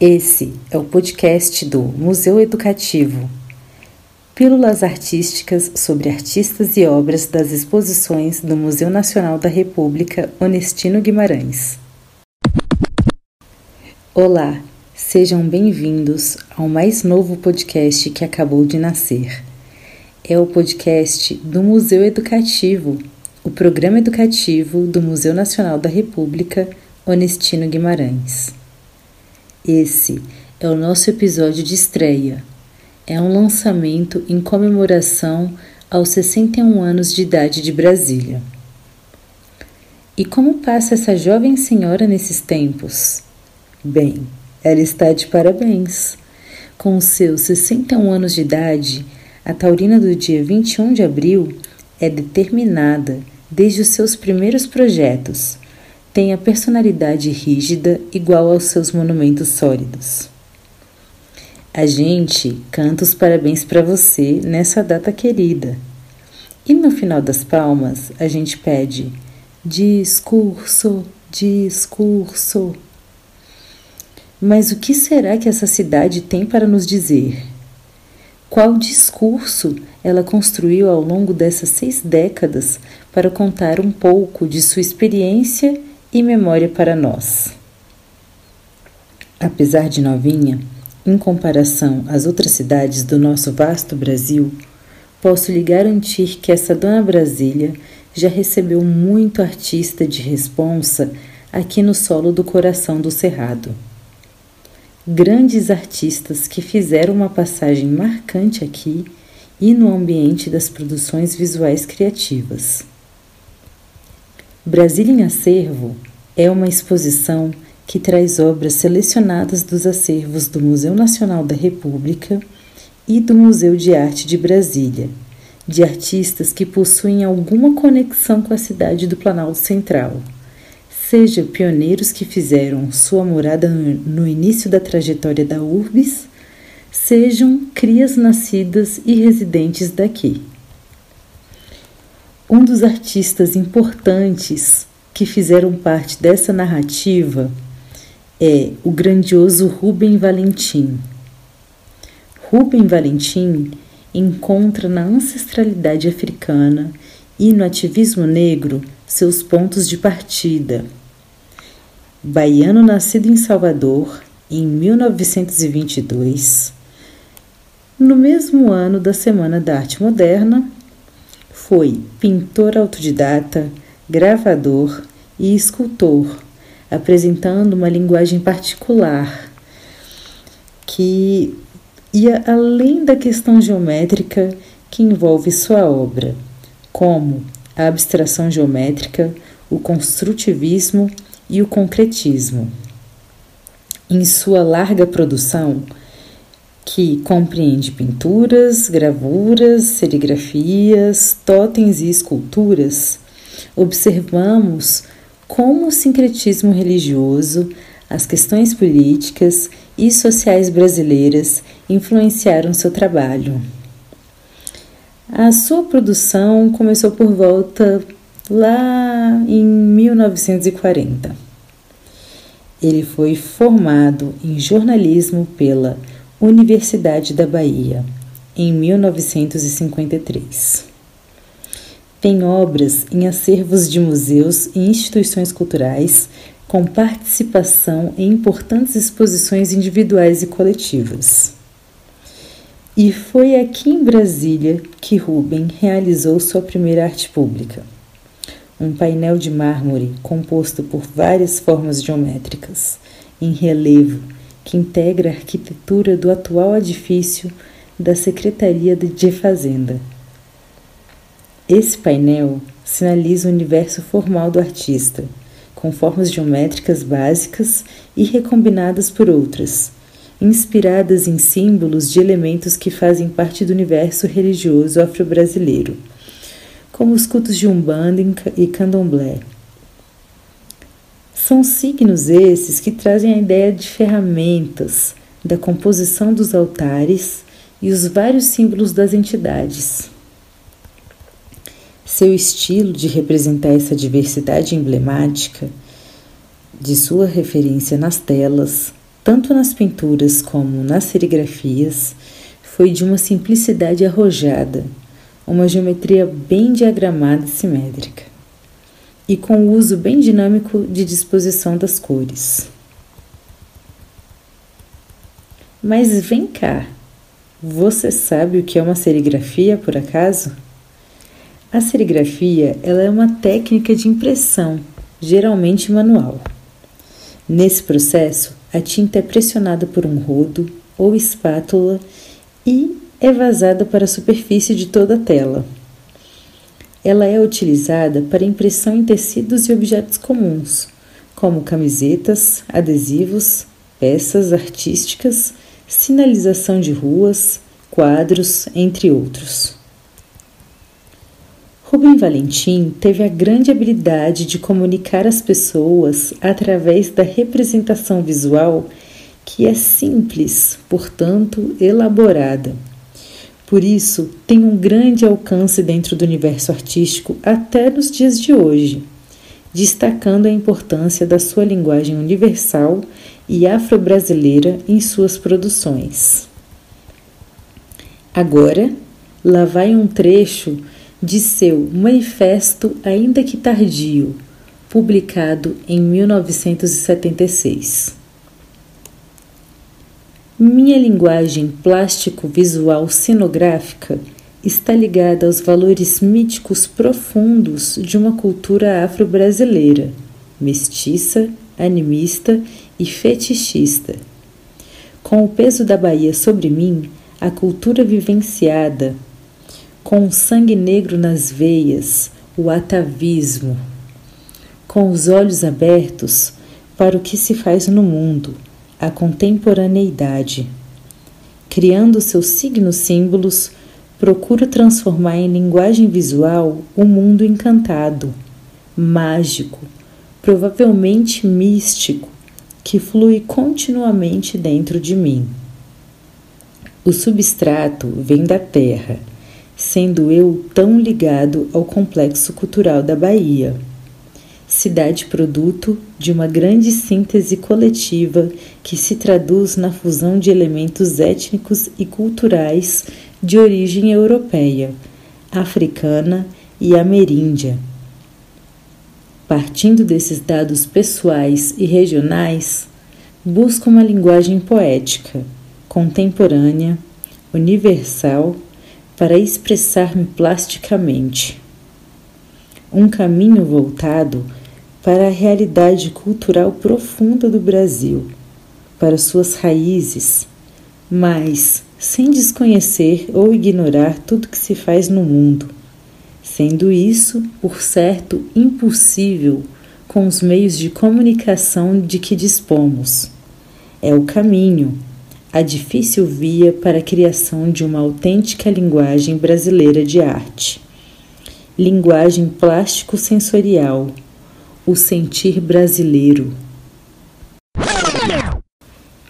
Esse é o podcast do Museu Educativo. Pílulas artísticas sobre artistas e obras das exposições do Museu Nacional da República Onestino Guimarães. Olá, sejam bem-vindos ao mais novo podcast que acabou de nascer. É o podcast do Museu Educativo, o programa educativo do Museu Nacional da República Onestino Guimarães. Esse é o nosso episódio de estreia. É um lançamento em comemoração aos 61 anos de idade de Brasília. E como passa essa jovem senhora nesses tempos? Bem, ela está de parabéns. Com seus 61 anos de idade, a taurina do dia 21 de abril é determinada desde os seus primeiros projetos tem a personalidade rígida igual aos seus monumentos sólidos. A gente canta os parabéns para você nessa data querida. E no final das palmas, a gente pede discurso, discurso. Mas o que será que essa cidade tem para nos dizer? Qual discurso ela construiu ao longo dessas seis décadas para contar um pouco de sua experiência e memória para nós. Apesar de novinha, em comparação às outras cidades do nosso vasto Brasil, posso lhe garantir que essa Dona Brasília já recebeu muito artista de responsa aqui no solo do coração do Cerrado. Grandes artistas que fizeram uma passagem marcante aqui e no ambiente das produções visuais criativas. Brasília em Acervo é uma exposição que traz obras selecionadas dos acervos do Museu Nacional da República e do Museu de Arte de Brasília, de artistas que possuem alguma conexão com a cidade do Planalto Central, seja pioneiros que fizeram sua morada no início da trajetória da Urbis, sejam crias nascidas e residentes daqui. Um dos artistas importantes que fizeram parte dessa narrativa é o grandioso Rubem Valentim. Rubem Valentim encontra na ancestralidade africana e no ativismo negro seus pontos de partida. Baiano nascido em Salvador em 1922, no mesmo ano da Semana da Arte Moderna, foi pintor autodidata, gravador e escultor, apresentando uma linguagem particular que ia além da questão geométrica que envolve sua obra, como a abstração geométrica, o construtivismo e o concretismo. Em sua larga produção, que compreende pinturas, gravuras, serigrafias, totens e esculturas, observamos como o sincretismo religioso, as questões políticas e sociais brasileiras influenciaram seu trabalho. A sua produção começou por volta lá em 1940. Ele foi formado em jornalismo pela Universidade da Bahia em 1953. Tem obras em acervos de museus e instituições culturais, com participação em importantes exposições individuais e coletivas. E foi aqui em Brasília que Rubem realizou sua primeira arte pública. Um painel de mármore composto por várias formas geométricas, em relevo que integra a arquitetura do atual edifício da Secretaria de Fazenda. Esse painel sinaliza o universo formal do artista, com formas geométricas básicas e recombinadas por outras, inspiradas em símbolos de elementos que fazem parte do universo religioso afro-brasileiro, como os cultos de Umbanda e Candomblé. São signos esses que trazem a ideia de ferramentas, da composição dos altares e os vários símbolos das entidades. Seu estilo de representar essa diversidade emblemática, de sua referência nas telas, tanto nas pinturas como nas serigrafias, foi de uma simplicidade arrojada, uma geometria bem diagramada e simétrica, e com o uso bem dinâmico de disposição das cores. Mas vem cá, você sabe o que é uma serigrafia por acaso? A serigrafia ela é uma técnica de impressão, geralmente manual. Nesse processo, a tinta é pressionada por um rodo ou espátula e é vazada para a superfície de toda a tela. Ela é utilizada para impressão em tecidos e objetos comuns, como camisetas, adesivos, peças artísticas, sinalização de ruas, quadros, entre outros. Rubem Valentim teve a grande habilidade de comunicar às pessoas através da representação visual que é simples, portanto elaborada. Por isso, tem um grande alcance dentro do universo artístico até nos dias de hoje, destacando a importância da sua linguagem universal e afro-brasileira em suas produções. Agora, lá vai um trecho de seu Manifesto, ainda que tardio, publicado em 1976. Minha linguagem plástico-visual cenográfica está ligada aos valores míticos profundos de uma cultura afro-brasileira, mestiça, animista e fetichista. Com o peso da Bahia sobre mim, a cultura vivenciada com o sangue negro nas veias, o atavismo, com os olhos abertos para o que se faz no mundo, a contemporaneidade. Criando seus signos símbolos, procuro transformar em linguagem visual o mundo encantado, mágico, provavelmente místico, que flui continuamente dentro de mim. O substrato vem da terra sendo eu tão ligado ao complexo cultural da Bahia. Cidade produto de uma grande síntese coletiva que se traduz na fusão de elementos étnicos e culturais de origem europeia, africana e ameríndia. Partindo desses dados pessoais e regionais, busco uma linguagem poética, contemporânea, universal para expressar-me plasticamente. Um caminho voltado para a realidade cultural profunda do Brasil, para suas raízes, mas sem desconhecer ou ignorar tudo que se faz no mundo, sendo isso, por certo, impossível com os meios de comunicação de que dispomos. É o caminho a difícil via para a criação de uma autêntica linguagem brasileira de arte. Linguagem plástico-sensorial, o sentir brasileiro.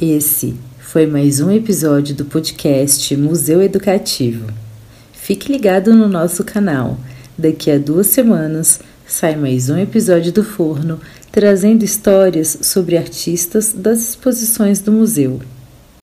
Esse foi mais um episódio do podcast Museu Educativo. Fique ligado no nosso canal. Daqui a duas semanas sai mais um episódio do Forno trazendo histórias sobre artistas das exposições do museu.